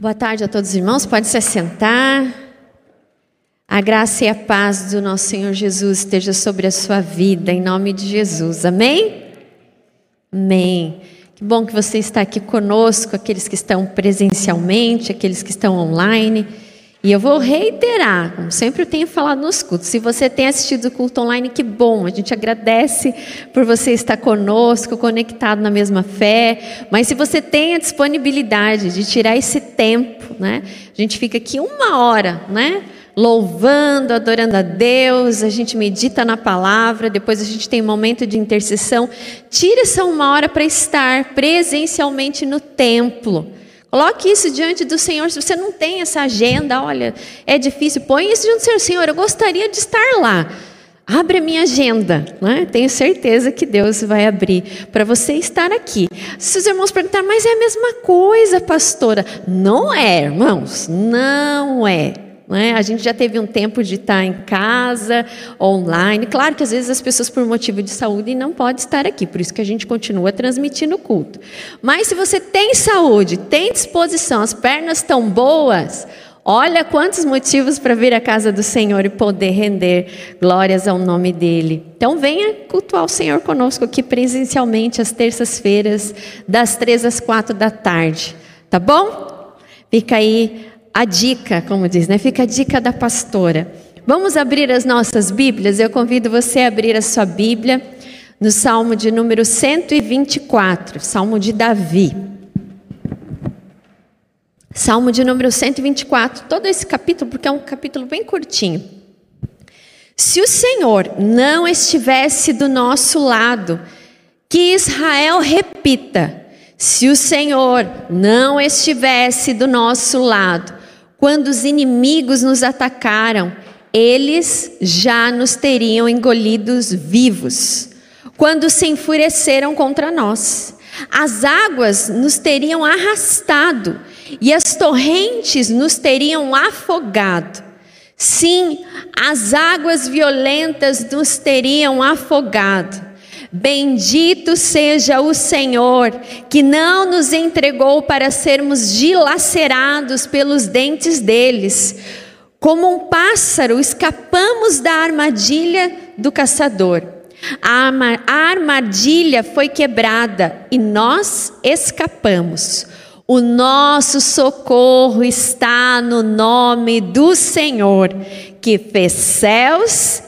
Boa tarde a todos os irmãos, pode se assentar. A graça e a paz do nosso Senhor Jesus esteja sobre a sua vida, em nome de Jesus. Amém? Amém. Que bom que você está aqui conosco, aqueles que estão presencialmente, aqueles que estão online. E eu vou reiterar, como sempre eu tenho falado nos cultos, se você tem assistido o culto online, que bom, a gente agradece por você estar conosco, conectado na mesma fé, mas se você tem a disponibilidade de tirar esse tempo, né? A gente fica aqui uma hora, né? Louvando, adorando a Deus, a gente medita na palavra, depois a gente tem um momento de intercessão. Tira essa uma hora para estar presencialmente no templo Coloque isso diante do Senhor. Se você não tem essa agenda, olha, é difícil, põe isso diante do Senhor. Senhor, eu gostaria de estar lá. Abre a minha agenda, né? tenho certeza que Deus vai abrir para você estar aqui. Se os irmãos perguntarem, mas é a mesma coisa, pastora? Não é, irmãos, não é. Né? A gente já teve um tempo de estar em casa, online. Claro que às vezes as pessoas, por motivo de saúde, não podem estar aqui, por isso que a gente continua transmitindo o culto. Mas se você tem saúde, tem disposição, as pernas estão boas, olha quantos motivos para vir à casa do Senhor e poder render glórias ao nome dEle. Então venha cultuar o Senhor conosco aqui presencialmente às terças-feiras, das três às quatro da tarde. Tá bom? Fica aí a dica, como diz, né? Fica a dica da pastora. Vamos abrir as nossas Bíblias? Eu convido você a abrir a sua Bíblia no Salmo de número 124, Salmo de Davi. Salmo de número 124, todo esse capítulo, porque é um capítulo bem curtinho. Se o Senhor não estivesse do nosso lado, que Israel repita: se o Senhor não estivesse do nosso lado, quando os inimigos nos atacaram, eles já nos teriam engolidos vivos. Quando se enfureceram contra nós, as águas nos teriam arrastado e as torrentes nos teriam afogado. Sim, as águas violentas nos teriam afogado. Bendito seja o Senhor, que não nos entregou para sermos dilacerados pelos dentes deles. Como um pássaro, escapamos da armadilha do caçador. A armadilha foi quebrada e nós escapamos. O nosso socorro está no nome do Senhor, que fez céus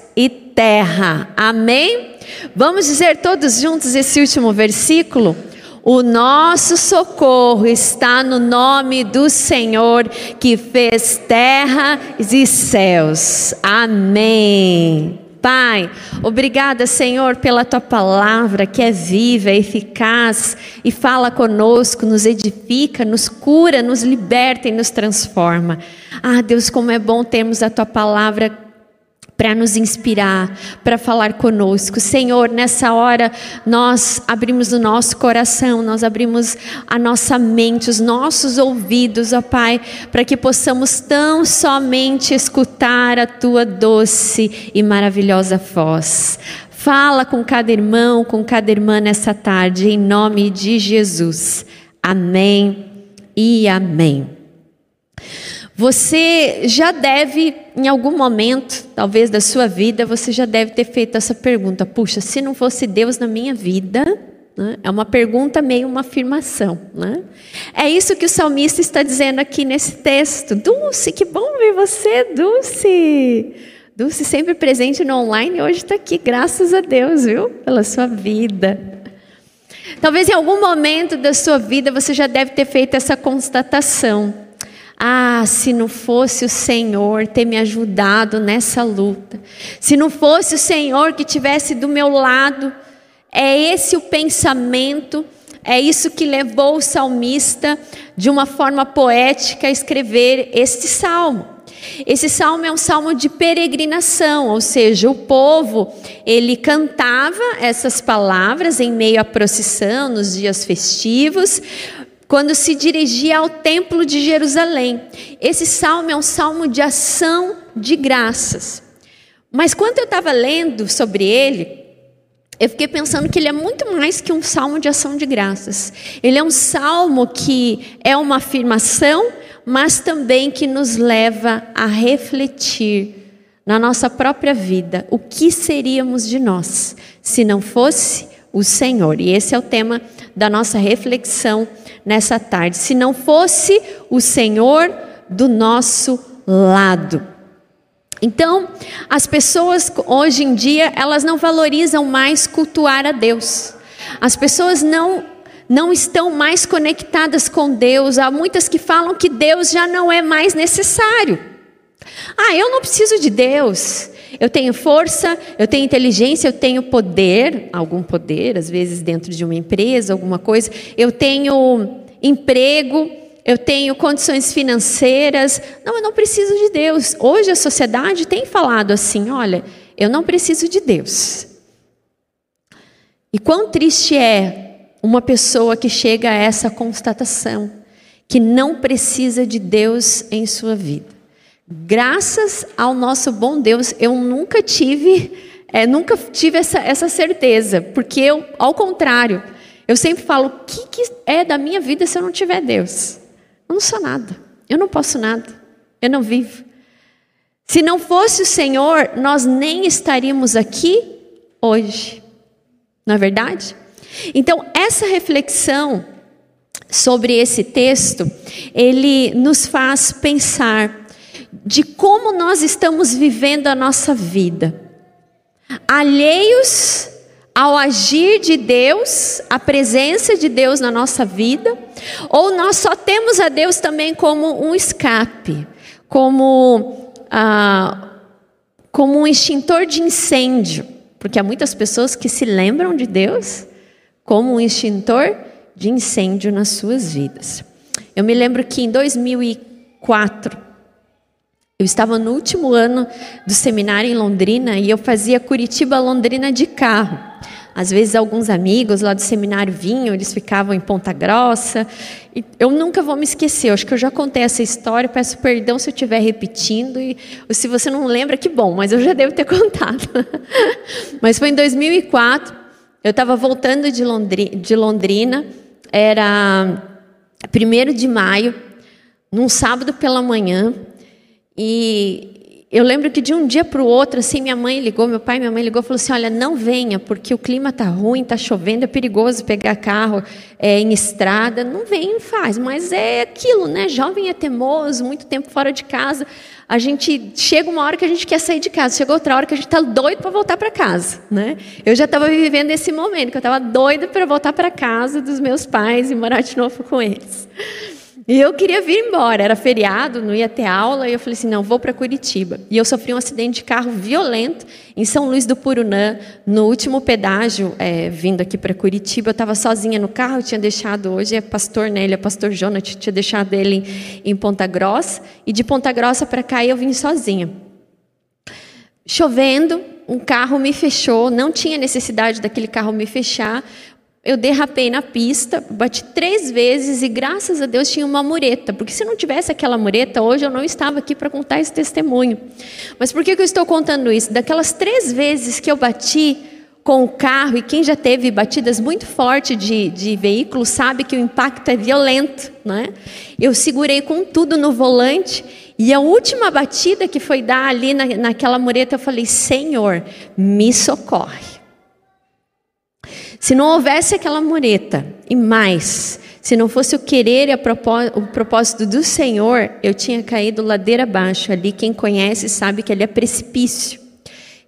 terra. Amém? Vamos dizer todos juntos esse último versículo? O nosso socorro está no nome do Senhor que fez terra e céus. Amém. Pai, obrigada, Senhor, pela tua palavra que é viva, eficaz e fala conosco, nos edifica, nos cura, nos liberta e nos transforma. Ah, Deus, como é bom termos a tua palavra para nos inspirar, para falar conosco. Senhor, nessa hora nós abrimos o nosso coração, nós abrimos a nossa mente, os nossos ouvidos, ó Pai, para que possamos tão somente escutar a tua doce e maravilhosa voz. Fala com cada irmão, com cada irmã nessa tarde, em nome de Jesus. Amém e amém. Você já deve, em algum momento, talvez da sua vida, você já deve ter feito essa pergunta: puxa, se não fosse Deus na minha vida, né? é uma pergunta meio uma afirmação. Né? É isso que o salmista está dizendo aqui nesse texto. Dulce, que bom ver você, Dulce. Dulce sempre presente no online, hoje está aqui, graças a Deus, viu? Pela sua vida. Talvez em algum momento da sua vida você já deve ter feito essa constatação. Ah, se não fosse o Senhor ter me ajudado nessa luta, se não fosse o Senhor que tivesse do meu lado, é esse o pensamento, é isso que levou o salmista, de uma forma poética, a escrever este salmo. Esse salmo é um salmo de peregrinação, ou seja, o povo ele cantava essas palavras em meio à procissão nos dias festivos, quando se dirigia ao templo de Jerusalém. Esse salmo é um salmo de ação de graças. Mas quando eu estava lendo sobre ele, eu fiquei pensando que ele é muito mais que um salmo de ação de graças. Ele é um salmo que é uma afirmação, mas também que nos leva a refletir na nossa própria vida o que seríamos de nós se não fosse o Senhor. E esse é o tema da nossa reflexão nessa tarde. Se não fosse o Senhor do nosso lado. Então, as pessoas hoje em dia, elas não valorizam mais cultuar a Deus. As pessoas não não estão mais conectadas com Deus. Há muitas que falam que Deus já não é mais necessário. Ah, eu não preciso de Deus. Eu tenho força, eu tenho inteligência, eu tenho poder, algum poder, às vezes dentro de uma empresa, alguma coisa. Eu tenho emprego, eu tenho condições financeiras. Não, eu não preciso de Deus. Hoje a sociedade tem falado assim: olha, eu não preciso de Deus. E quão triste é uma pessoa que chega a essa constatação, que não precisa de Deus em sua vida. Graças ao nosso bom Deus, eu nunca tive, é, nunca tive essa, essa certeza, porque eu, ao contrário, eu sempre falo: o que, que é da minha vida se eu não tiver Deus? Eu não sou nada, eu não posso nada, eu não vivo. Se não fosse o Senhor, nós nem estaríamos aqui hoje, não é verdade? Então, essa reflexão sobre esse texto, ele nos faz pensar de como nós estamos vivendo a nossa vida. Alheios ao agir de Deus, a presença de Deus na nossa vida, ou nós só temos a Deus também como um escape, como, ah, como um extintor de incêndio, porque há muitas pessoas que se lembram de Deus, como um extintor de incêndio nas suas vidas. Eu me lembro que em 2004, eu estava no último ano do seminário em Londrina e eu fazia Curitiba-Londrina de carro. Às vezes alguns amigos lá do seminário vinham, eles ficavam em Ponta Grossa. E eu nunca vou me esquecer, eu acho que eu já contei essa história, peço perdão se eu estiver repetindo. E se você não lembra, que bom, mas eu já devo ter contado. mas foi em 2004, eu estava voltando de de Londrina, era 1 de maio, num sábado pela manhã, e eu lembro que de um dia para o outro, assim, minha mãe ligou, meu pai e minha mãe ligou falou assim: olha, não venha, porque o clima tá ruim, tá chovendo, é perigoso pegar carro é, em estrada. Não vem, faz, mas é aquilo, né? Jovem é teimoso, muito tempo fora de casa a gente chega uma hora que a gente quer sair de casa, chega outra hora que a gente está doido para voltar para casa, né? Eu já estava vivendo esse momento, que eu estava doida para voltar para casa dos meus pais e morar de novo com eles. E eu queria vir embora, era feriado, não ia ter aula, e eu falei assim: não, vou para Curitiba. E eu sofri um acidente de carro violento em São Luís do Purunã, no último pedágio, é, vindo aqui para Curitiba. Eu estava sozinha no carro, tinha deixado hoje, é pastor, né? Ele é pastor Jonas, eu tinha deixado ele em, em Ponta Grossa, e de Ponta Grossa para cá eu vim sozinha. Chovendo, um carro me fechou, não tinha necessidade daquele carro me fechar, eu derrapei na pista, bati três vezes e graças a Deus tinha uma mureta, porque se não tivesse aquela mureta, hoje eu não estava aqui para contar esse testemunho. Mas por que, que eu estou contando isso? Daquelas três vezes que eu bati com o carro, e quem já teve batidas muito fortes de, de veículo sabe que o impacto é violento, né? Eu segurei com tudo no volante e a última batida que foi dar ali na, naquela mureta, eu falei: Senhor, me socorre. Se não houvesse aquela mureta, e mais, se não fosse o querer e o propósito do Senhor, eu tinha caído ladeira abaixo. Ali, quem conhece sabe que ali é precipício.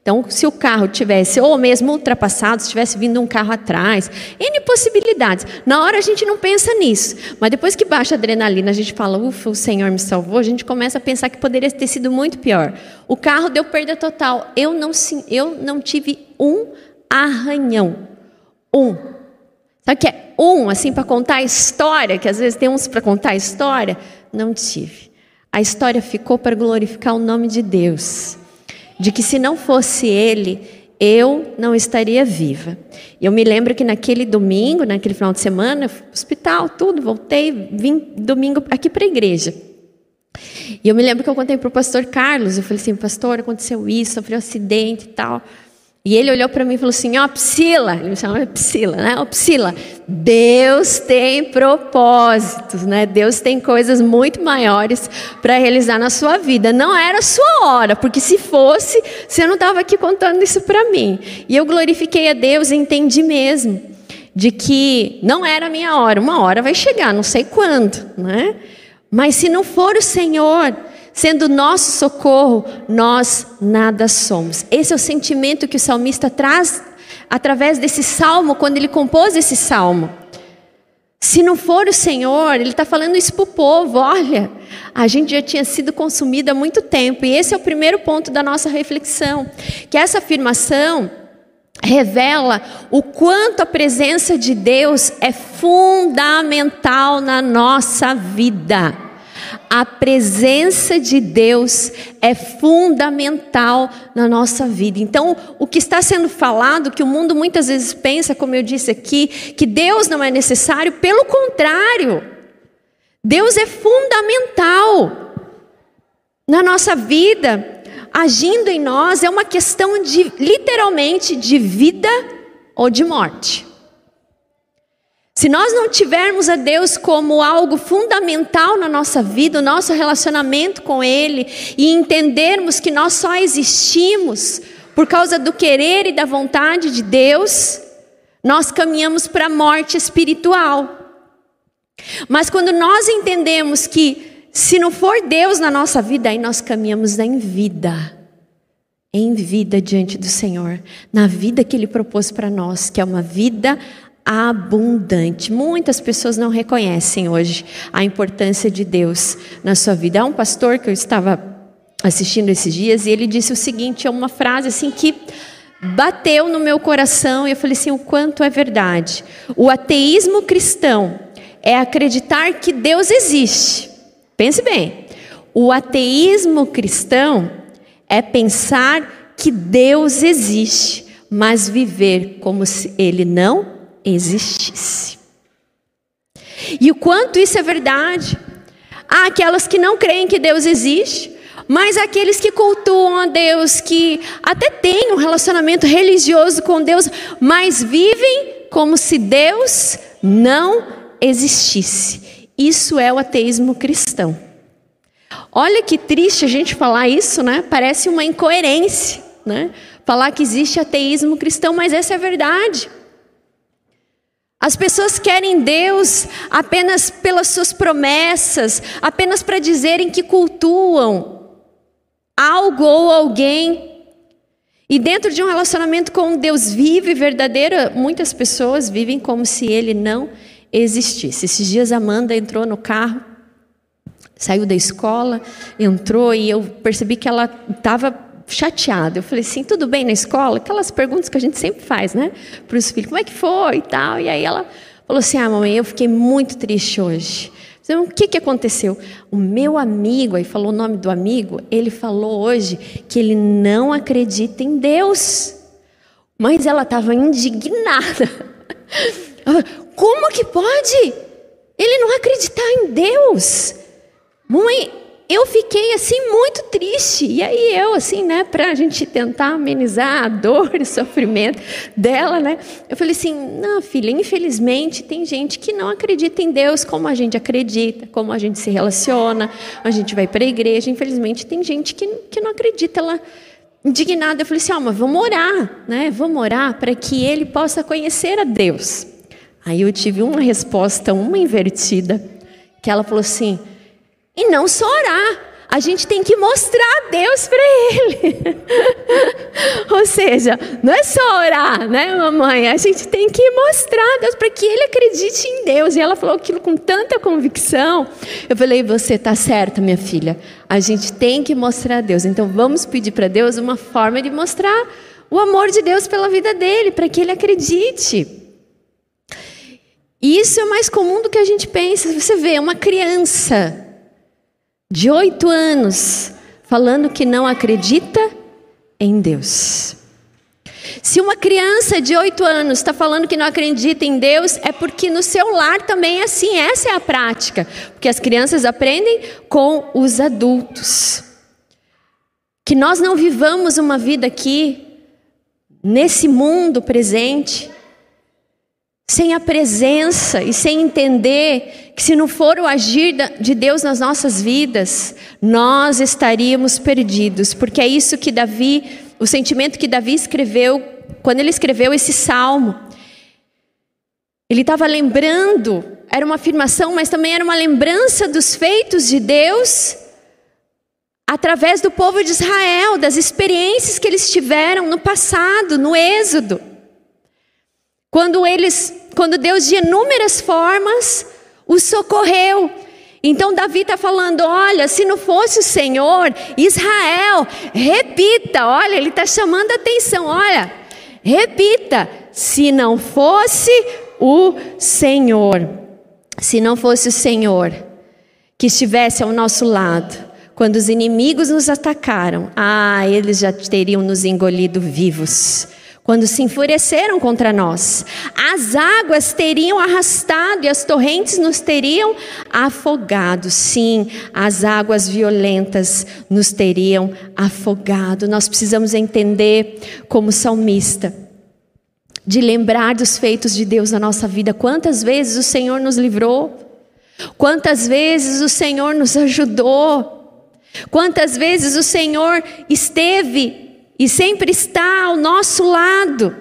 Então, se o carro tivesse, ou mesmo ultrapassado, se tivesse vindo um carro atrás, N possibilidades. Na hora a gente não pensa nisso, mas depois que baixa a adrenalina, a gente fala, ufa, o Senhor me salvou, a gente começa a pensar que poderia ter sido muito pior. O carro deu perda total. Eu não, eu não tive um arranhão um. Sabe o que é um, assim, para contar a história, que às vezes tem uns para contar a história? Não tive. A história ficou para glorificar o nome de Deus. De que se não fosse Ele, eu não estaria viva. Eu me lembro que naquele domingo, naquele final de semana, hospital, tudo, voltei, vim domingo aqui para a igreja. E eu me lembro que eu contei para o pastor Carlos, eu falei assim, pastor, aconteceu isso, sofri um acidente e tal. E ele olhou para mim e falou assim: Ó, oh, Priscila, ele me chamava Priscila, né? Ó, oh, Priscila, Deus tem propósitos, né? Deus tem coisas muito maiores para realizar na sua vida. Não era a sua hora, porque se fosse, você não estava aqui contando isso para mim. E eu glorifiquei a Deus e entendi mesmo de que não era a minha hora. Uma hora vai chegar, não sei quando, né? Mas se não for o Senhor, sendo nosso socorro, nós nada somos. Esse é o sentimento que o salmista traz através desse salmo, quando ele compôs esse salmo. Se não for o Senhor, ele está falando isso para o povo: olha, a gente já tinha sido consumido há muito tempo. E esse é o primeiro ponto da nossa reflexão: que essa afirmação revela o quanto a presença de Deus é fundamental na nossa vida. A presença de Deus é fundamental na nossa vida. Então, o que está sendo falado, que o mundo muitas vezes pensa, como eu disse aqui, que Deus não é necessário, pelo contrário, Deus é fundamental na nossa vida, agindo em nós, é uma questão de, literalmente, de vida ou de morte. Se nós não tivermos a Deus como algo fundamental na nossa vida, o nosso relacionamento com Ele, e entendermos que nós só existimos por causa do querer e da vontade de Deus, nós caminhamos para a morte espiritual. Mas quando nós entendemos que se não for Deus na nossa vida, aí nós caminhamos em vida. Em vida diante do Senhor, na vida que Ele propôs para nós, que é uma vida abundante. Muitas pessoas não reconhecem hoje a importância de Deus na sua vida. Há um pastor que eu estava assistindo esses dias e ele disse o seguinte, é uma frase assim que bateu no meu coração e eu falei assim, o quanto é verdade. O ateísmo cristão é acreditar que Deus existe. Pense bem. O ateísmo cristão é pensar que Deus existe, mas viver como se ele não existisse. E o quanto isso é verdade. Há aquelas que não creem que Deus existe, mas aqueles que cultuam a Deus, que até têm um relacionamento religioso com Deus, mas vivem como se Deus não existisse. Isso é o ateísmo cristão. Olha que triste a gente falar isso, né? Parece uma incoerência, né? Falar que existe ateísmo cristão, mas essa é a verdade. As pessoas querem Deus apenas pelas suas promessas, apenas para dizerem que cultuam algo ou alguém. E dentro de um relacionamento com um Deus vivo e verdadeiro, muitas pessoas vivem como se ele não existisse. Esses dias Amanda entrou no carro, saiu da escola, entrou e eu percebi que ela estava chateada. Eu falei assim, tudo bem na escola? Aquelas perguntas que a gente sempre faz, né? Para os filhos, como é que foi e tal. E aí ela falou assim, ah, mamãe, eu fiquei muito triste hoje. Então, o que, que aconteceu? O meu amigo, aí falou o nome do amigo, ele falou hoje que ele não acredita em Deus. Mas ela estava indignada. Como que pode? Ele não acreditar em Deus. Mãe, eu fiquei assim muito triste. E aí eu assim, né, para a gente tentar amenizar a dor e sofrimento dela, né? Eu falei assim: "Não, filha, infelizmente tem gente que não acredita em Deus como a gente acredita, como a gente se relaciona, a gente vai para a igreja. Infelizmente tem gente que, que não acredita, ela indignada, eu falei assim: "Ó, oh, mas vamos orar, né? Vamos orar para que ele possa conhecer a Deus". Aí eu tive uma resposta, uma invertida, que ela falou assim: e não só orar. A gente tem que mostrar Deus para ele. Ou seja, não é só orar, né, mamãe? A gente tem que mostrar Deus para que ele acredite em Deus. E ela falou aquilo com tanta convicção. Eu falei: "Você está certa, minha filha. A gente tem que mostrar a Deus. Então vamos pedir para Deus uma forma de mostrar o amor de Deus pela vida dele, para que ele acredite." Isso é mais comum do que a gente pensa. Você vê uma criança de oito anos falando que não acredita em Deus. Se uma criança de oito anos está falando que não acredita em Deus, é porque no seu lar também é assim, essa é a prática. Porque as crianças aprendem com os adultos. Que nós não vivamos uma vida aqui nesse mundo presente, sem a presença e sem entender que se não for o agir de Deus nas nossas vidas, nós estaríamos perdidos, porque é isso que Davi, o sentimento que Davi escreveu quando ele escreveu esse salmo. Ele estava lembrando, era uma afirmação, mas também era uma lembrança dos feitos de Deus através do povo de Israel, das experiências que eles tiveram no passado, no Êxodo. Quando eles, quando Deus de inúmeras formas os socorreu. Então Davi está falando: olha, se não fosse o Senhor, Israel, repita, olha, ele está chamando a atenção, olha, repita, se não fosse o Senhor, se não fosse o Senhor que estivesse ao nosso lado, quando os inimigos nos atacaram, ah, eles já teriam nos engolido vivos. Quando se enfureceram contra nós, as águas teriam arrastado e as torrentes nos teriam afogado. Sim, as águas violentas nos teriam afogado. Nós precisamos entender, como salmista, de lembrar dos feitos de Deus na nossa vida. Quantas vezes o Senhor nos livrou, quantas vezes o Senhor nos ajudou. Quantas vezes o Senhor esteve e sempre está ao nosso lado.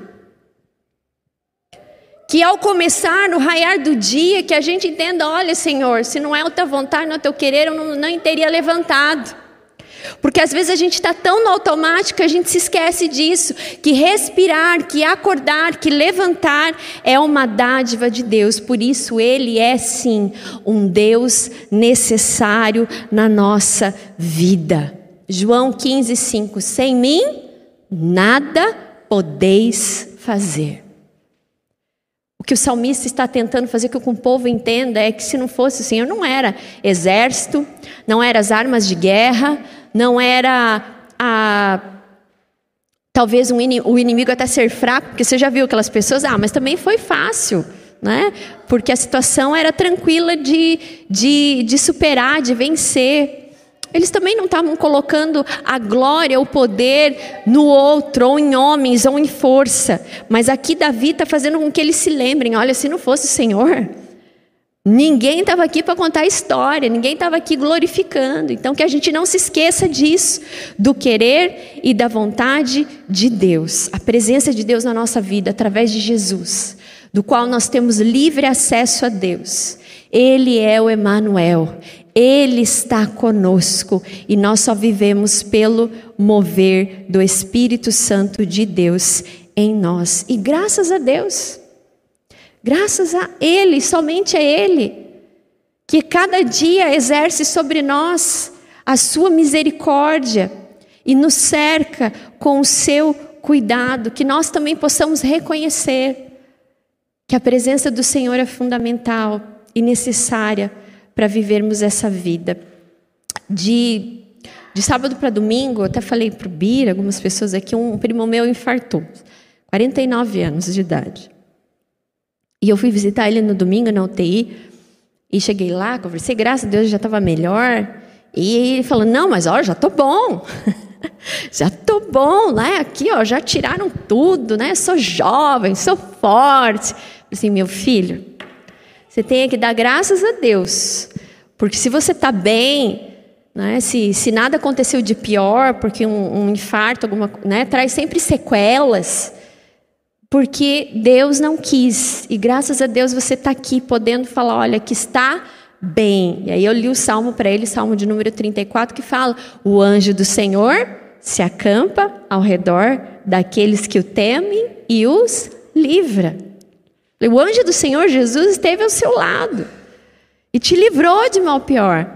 Que ao começar no raiar do dia, que a gente entenda: olha, Senhor, se não é a tua vontade, não é o teu querer, eu não, não teria levantado. Porque às vezes a gente está tão no automático que a gente se esquece disso, que respirar, que acordar, que levantar é uma dádiva de Deus. Por isso ele é sim um Deus necessário na nossa vida. João 15, 5. Sem mim, nada podeis fazer. O que o salmista está tentando fazer que o povo entenda é que se não fosse o Senhor, não era exército, não eram as armas de guerra, não era a talvez um, o inimigo até ser fraco, porque você já viu aquelas pessoas, ah, mas também foi fácil, né? Porque a situação era tranquila de, de, de superar, de vencer. Eles também não estavam colocando a glória, o poder no outro, ou em homens, ou em força. Mas aqui Davi está fazendo com que eles se lembrem: olha, se não fosse o Senhor, Ninguém estava aqui para contar a história, ninguém estava aqui glorificando. Então, que a gente não se esqueça disso, do querer e da vontade de Deus, a presença de Deus na nossa vida através de Jesus, do qual nós temos livre acesso a Deus. Ele é o Emanuel, ele está conosco e nós só vivemos pelo mover do Espírito Santo de Deus em nós. E graças a Deus. Graças a Ele, somente a Ele, que cada dia exerce sobre nós a sua misericórdia e nos cerca com o seu cuidado, que nós também possamos reconhecer que a presença do Senhor é fundamental e necessária para vivermos essa vida. De, de sábado para domingo, eu até falei para o Bira, algumas pessoas aqui, um primo meu infartou, 49 anos de idade. E eu fui visitar ele no domingo na UTI. E cheguei lá, conversei, graças a Deus já estava melhor. E ele falou: Não, mas ó, já tô bom. já tô bom, né? Aqui, ó, já tiraram tudo, né? Sou jovem, sou forte. Assim, meu filho, você tem que dar graças a Deus. Porque se você está bem, né? se, se nada aconteceu de pior, porque um, um infarto, alguma, né? traz sempre sequelas porque Deus não quis. E graças a Deus você está aqui podendo falar: olha, que está bem. E aí eu li o salmo para ele, salmo de número 34, que fala: o anjo do Senhor se acampa ao redor daqueles que o temem e os livra. O anjo do Senhor Jesus esteve ao seu lado e te livrou de mal pior.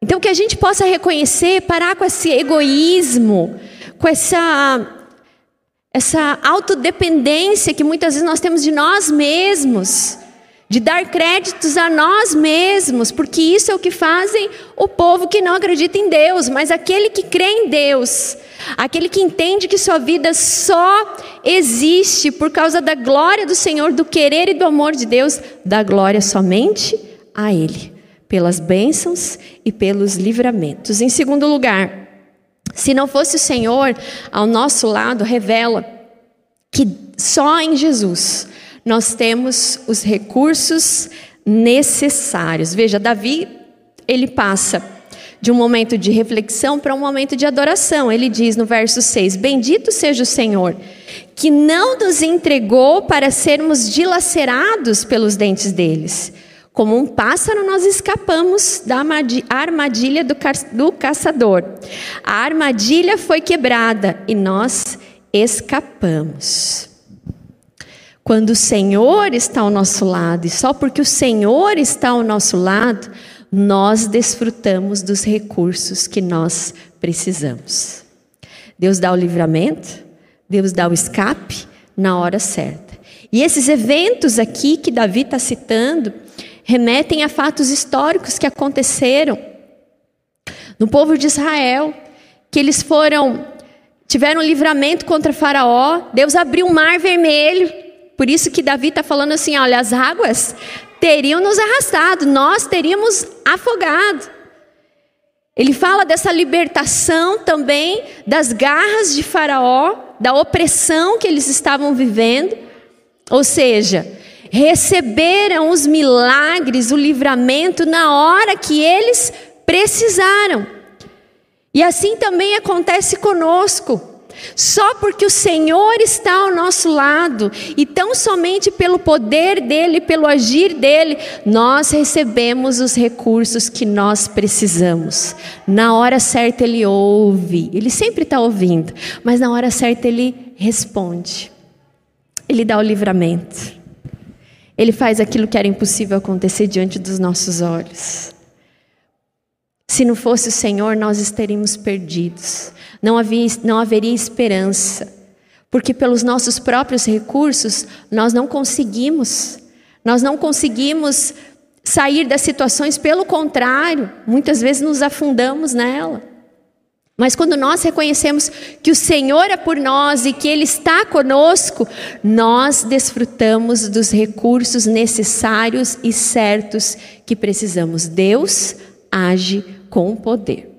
Então que a gente possa reconhecer, parar com esse egoísmo, com essa essa autodependência que muitas vezes nós temos de nós mesmos, de dar créditos a nós mesmos, porque isso é o que fazem o povo que não acredita em Deus, mas aquele que crê em Deus, aquele que entende que sua vida só existe por causa da glória do Senhor, do querer e do amor de Deus, dá glória somente a Ele, pelas bênçãos e pelos livramentos. Em segundo lugar, Se não fosse o Senhor ao nosso lado, revela que só em Jesus nós temos os recursos necessários. Veja, Davi, ele passa de um momento de reflexão para um momento de adoração. Ele diz no verso 6: Bendito seja o Senhor, que não nos entregou para sermos dilacerados pelos dentes deles como um pássaro, nós escapamos da armadilha do, do caçador. A armadilha foi quebrada e nós escapamos. Quando o Senhor está ao nosso lado, e só porque o Senhor está ao nosso lado, nós desfrutamos dos recursos que nós precisamos. Deus dá o livramento, Deus dá o escape na hora certa. E esses eventos aqui que Davi está citando, remetem a fatos históricos que aconteceram no povo de Israel, que eles foram tiveram livramento contra Faraó, Deus abriu o mar vermelho. Por isso que Davi está falando assim: olha, as águas teriam nos arrastado, nós teríamos afogado. Ele fala dessa libertação também das garras de Faraó, da opressão que eles estavam vivendo. Ou seja, receberam os milagres, o livramento na hora que eles precisaram. E assim também acontece conosco. Só porque o Senhor está ao nosso lado e tão somente pelo poder dele, pelo agir dele, nós recebemos os recursos que nós precisamos. Na hora certa ele ouve, ele sempre está ouvindo, mas na hora certa ele responde, ele dá o livramento. Ele faz aquilo que era impossível acontecer diante dos nossos olhos. Se não fosse o Senhor, nós estaríamos perdidos. Não, havia, não haveria esperança. Porque pelos nossos próprios recursos, nós não conseguimos. Nós não conseguimos sair das situações, pelo contrário, muitas vezes nos afundamos nela. Mas quando nós reconhecemos que o Senhor é por nós e que Ele está conosco, nós desfrutamos dos recursos necessários e certos que precisamos. Deus age com poder.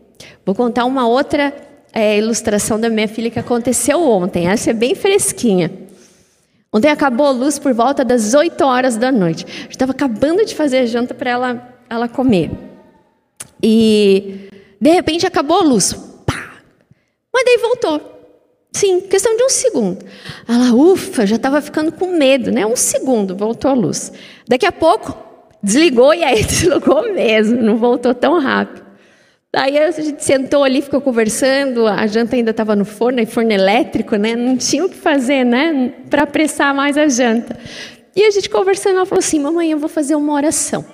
Vou contar uma outra é, ilustração da minha filha que aconteceu ontem. Essa é bem fresquinha. Ontem acabou a luz por volta das 8 horas da noite. Estava acabando de fazer a janta para ela, ela comer. E de repente acabou a luz. Mas daí voltou. Sim, questão de um segundo. Ela, ufa, já estava ficando com medo, né? Um segundo, voltou a luz. Daqui a pouco, desligou e aí desligou mesmo, não voltou tão rápido. Daí a gente sentou ali, ficou conversando, a janta ainda estava no forno, forno elétrico, né? Não tinha o que fazer, né? Para apressar mais a janta. E a gente conversando, ela falou assim: Mamãe, eu vou fazer uma oração.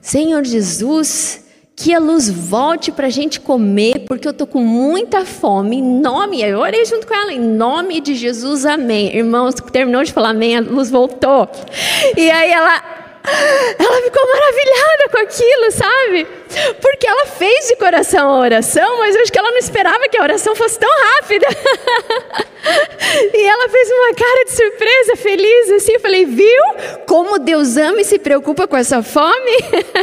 Senhor Jesus, que a luz volte para a gente comer, porque eu estou com muita fome. Em nome, eu orei junto com ela, em nome de Jesus, amém. Irmãos, terminou de falar amém, a luz voltou. E aí ela, ela ficou maravilhada com aquilo, sabe? Porque ela fez de coração a oração, mas eu acho que ela não esperava que a oração fosse tão rápida. e ela fez uma cara de surpresa, feliz, assim. Eu falei, viu como Deus ama e se preocupa com essa fome?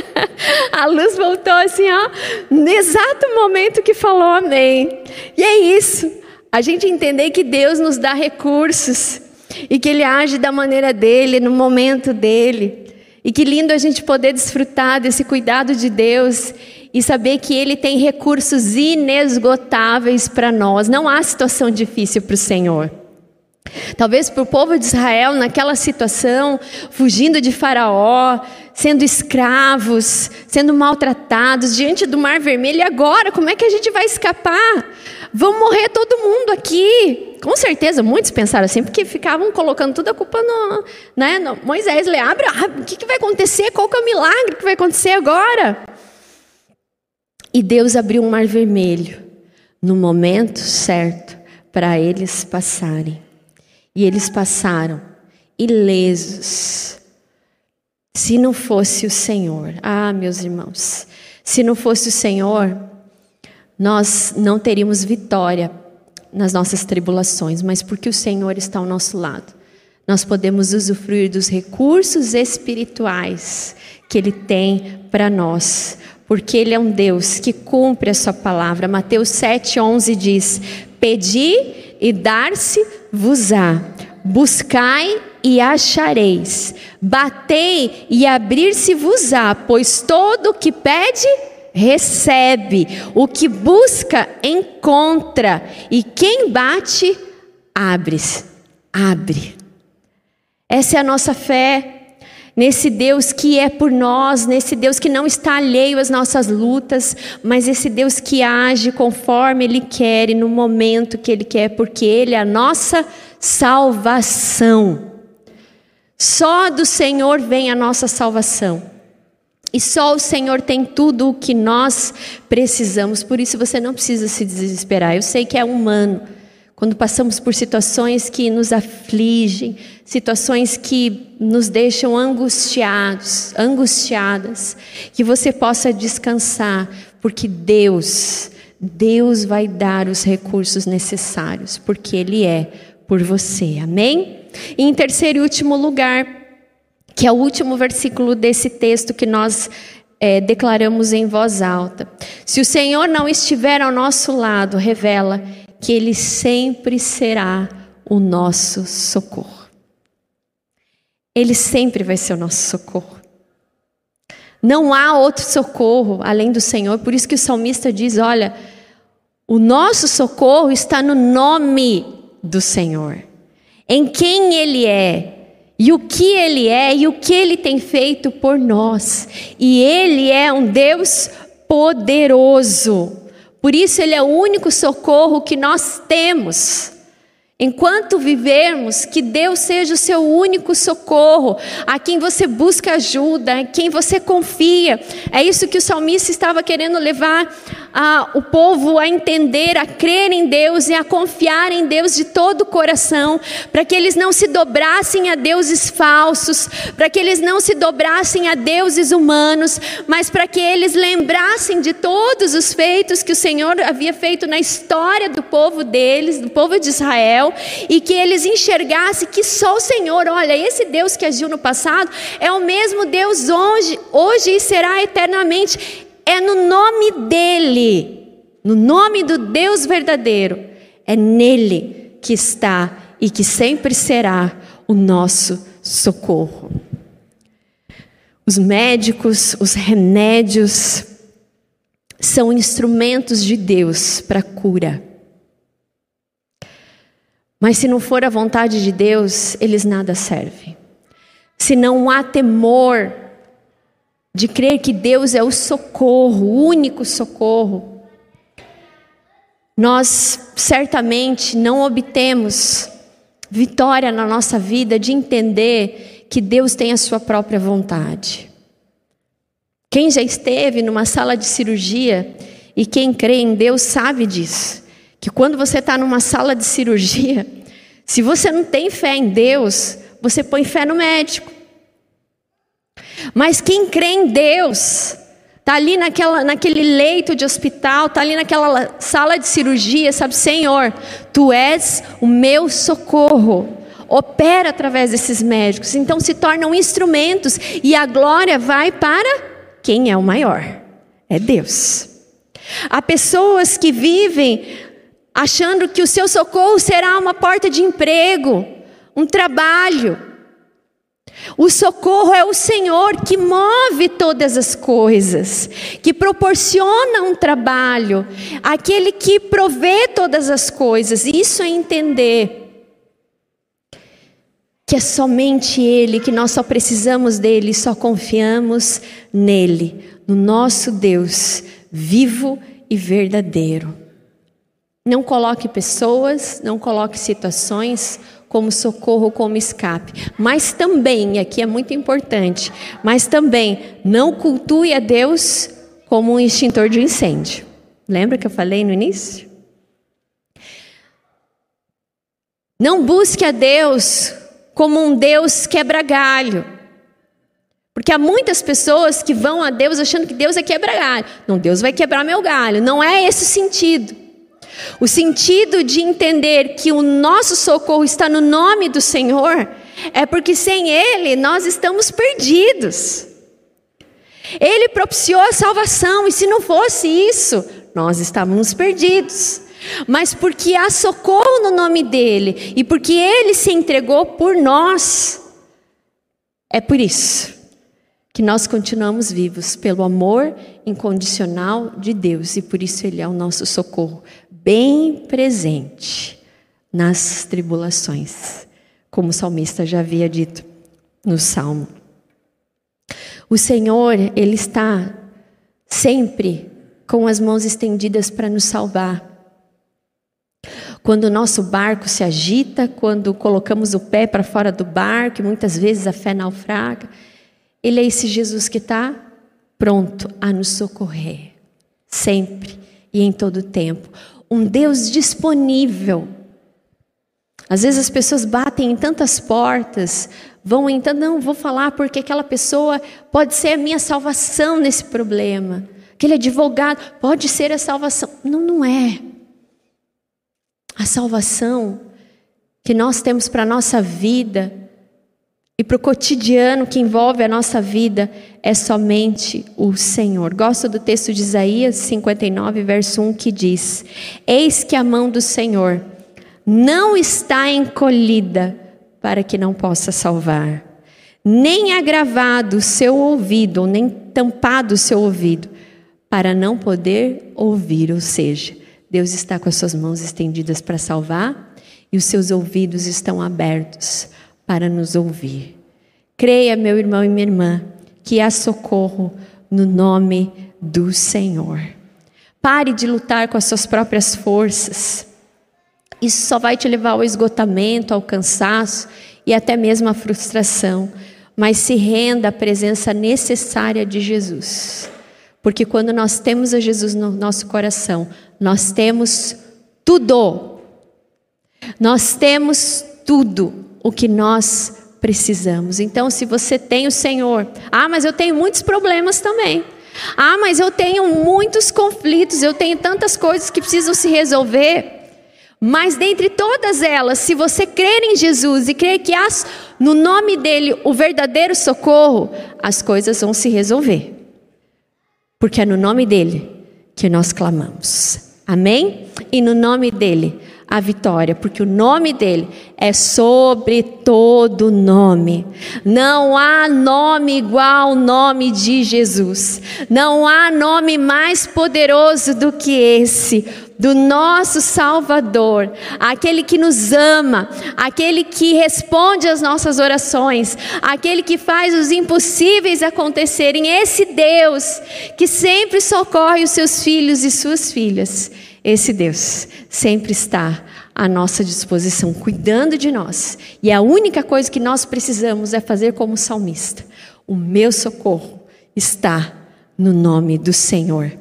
a luz voltou assim, ó, no exato momento que falou amém. E é isso. A gente entender que Deus nos dá recursos e que Ele age da maneira dele, no momento dele. E que lindo a gente poder desfrutar desse cuidado de Deus e saber que Ele tem recursos inesgotáveis para nós. Não há situação difícil para o Senhor. Talvez para o povo de Israel, naquela situação, fugindo de Faraó, sendo escravos, sendo maltratados, diante do Mar Vermelho, e agora, como é que a gente vai escapar? Vão morrer todo mundo aqui. Com certeza, muitos pensaram assim, porque ficavam colocando toda a culpa no, né, no Moisés. Ele abre, o que, que vai acontecer? Qual que é o milagre que vai acontecer agora? E Deus abriu um mar vermelho no momento certo para eles passarem. E eles passaram ilesos. Se não fosse o Senhor, ah, meus irmãos, se não fosse o Senhor, nós não teríamos vitória nas nossas tribulações, mas porque o Senhor está ao nosso lado, nós podemos usufruir dos recursos espirituais que Ele tem para nós, porque Ele é um Deus que cumpre a Sua palavra. Mateus 7,11 diz: Pedi e dar-se-vos-á, buscai e achareis, batei e abrir-se-vos-á, pois todo o que pede, recebe, o que busca, encontra, e quem bate, abre-se, abre. Essa é a nossa fé nesse Deus que é por nós, nesse Deus que não está alheio às nossas lutas, mas esse Deus que age conforme Ele quer e no momento que Ele quer, porque Ele é a nossa salvação. Só do Senhor vem a nossa salvação. E só o Senhor tem tudo o que nós precisamos, por isso você não precisa se desesperar. Eu sei que é humano quando passamos por situações que nos afligem, situações que nos deixam angustiados, angustiadas, que você possa descansar, porque Deus, Deus vai dar os recursos necessários, porque Ele é por você. Amém? E em terceiro e último lugar, que é o último versículo desse texto que nós é, declaramos em voz alta. Se o Senhor não estiver ao nosso lado, revela que Ele sempre será o nosso socorro. Ele sempre vai ser o nosso socorro. Não há outro socorro além do Senhor, por isso que o salmista diz: olha, o nosso socorro está no nome do Senhor, em quem Ele é, e o que Ele é e o que Ele tem feito por nós. E Ele é um Deus poderoso. Por isso, Ele é o único socorro que nós temos. Enquanto vivermos, que Deus seja o seu único socorro, a quem você busca ajuda, a quem você confia. É isso que o salmista estava querendo levar a, o povo a entender, a crer em Deus e a confiar em Deus de todo o coração, para que eles não se dobrassem a deuses falsos, para que eles não se dobrassem a deuses humanos, mas para que eles lembrassem de todos os feitos que o Senhor havia feito na história do povo deles, do povo de Israel e que eles enxergassem que só o Senhor, olha, esse Deus que agiu no passado é o mesmo Deus hoje, hoje e será eternamente. É no nome dele, no nome do Deus verdadeiro, é nele que está e que sempre será o nosso socorro. Os médicos, os remédios, são instrumentos de Deus para cura. Mas se não for a vontade de Deus, eles nada servem. Se não há temor de crer que Deus é o socorro, o único socorro, nós certamente não obtemos vitória na nossa vida de entender que Deus tem a sua própria vontade. Quem já esteve numa sala de cirurgia e quem crê em Deus sabe disso que quando você está numa sala de cirurgia, se você não tem fé em Deus, você põe fé no médico. Mas quem crê em Deus, está ali naquela, naquele leito de hospital, está ali naquela sala de cirurgia, sabe, Senhor, Tu és o meu socorro. Opera através desses médicos, então se tornam instrumentos e a glória vai para quem é o maior? É Deus. Há pessoas que vivem achando que o seu socorro será uma porta de emprego, um trabalho. O socorro é o Senhor que move todas as coisas, que proporciona um trabalho, aquele que provê todas as coisas. Isso é entender que é somente Ele, que nós só precisamos dele, só confiamos nele, no nosso Deus vivo e verdadeiro. Não coloque pessoas, não coloque situações como socorro, como escape. Mas também, e aqui é muito importante, mas também não cultue a Deus como um extintor de incêndio. Lembra que eu falei no início? Não busque a Deus como um Deus quebra-galho. Porque há muitas pessoas que vão a Deus achando que Deus é quebra-galho. Não, Deus vai quebrar meu galho. Não é esse o sentido. O sentido de entender que o nosso socorro está no nome do Senhor é porque sem Ele nós estamos perdidos. Ele propiciou a salvação, e se não fosse isso, nós estávamos perdidos. Mas porque há socorro no nome dele e porque ele se entregou por nós, é por isso que nós continuamos vivos, pelo amor incondicional de Deus, e por isso ele é o nosso socorro, bem presente nas tribulações, como o salmista já havia dito no salmo. O Senhor, ele está sempre com as mãos estendidas para nos salvar. Quando o nosso barco se agita, quando colocamos o pé para fora do barco, e muitas vezes a fé naufraga, Ele é esse Jesus que está pronto a nos socorrer, sempre e em todo tempo. Um Deus disponível. Às vezes as pessoas batem em tantas portas, vão então, não, vou falar porque aquela pessoa pode ser a minha salvação nesse problema. Aquele advogado pode ser a salvação. Não, não é. A salvação que nós temos para a nossa vida e para o cotidiano que envolve a nossa vida é somente o Senhor. Gosto do texto de Isaías 59, verso 1, que diz: Eis que a mão do Senhor não está encolhida para que não possa salvar, nem agravado o seu ouvido, nem tampado o seu ouvido, para não poder ouvir, ou seja, Deus está com as suas mãos estendidas para salvar e os seus ouvidos estão abertos para nos ouvir. Creia, meu irmão e minha irmã, que há socorro no nome do Senhor. Pare de lutar com as suas próprias forças. Isso só vai te levar ao esgotamento, ao cansaço e até mesmo à frustração. Mas se renda à presença necessária de Jesus. Porque quando nós temos a Jesus no nosso coração, nós temos tudo. Nós temos tudo o que nós precisamos. Então, se você tem o Senhor, ah, mas eu tenho muitos problemas também. Ah, mas eu tenho muitos conflitos, eu tenho tantas coisas que precisam se resolver. Mas dentre todas elas, se você crer em Jesus e crer que há no nome dele o verdadeiro socorro, as coisas vão se resolver porque é no nome dele que nós clamamos. Amém? E no nome dele a vitória, porque o nome dele é sobre todo nome. Não há nome igual ao nome de Jesus. Não há nome mais poderoso do que esse do nosso Salvador, aquele que nos ama, aquele que responde às nossas orações, aquele que faz os impossíveis acontecerem, esse Deus que sempre socorre os seus filhos e suas filhas. Esse Deus sempre está à nossa disposição, cuidando de nós. E a única coisa que nós precisamos é fazer como salmista: o meu socorro está no nome do Senhor.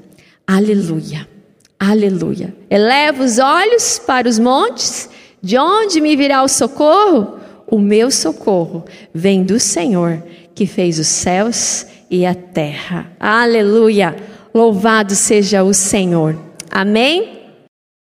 Aleluia. Aleluia. Eleva os olhos para os montes, de onde me virá o socorro? O meu socorro vem do Senhor, que fez os céus e a terra. Aleluia. Louvado seja o Senhor. Amém?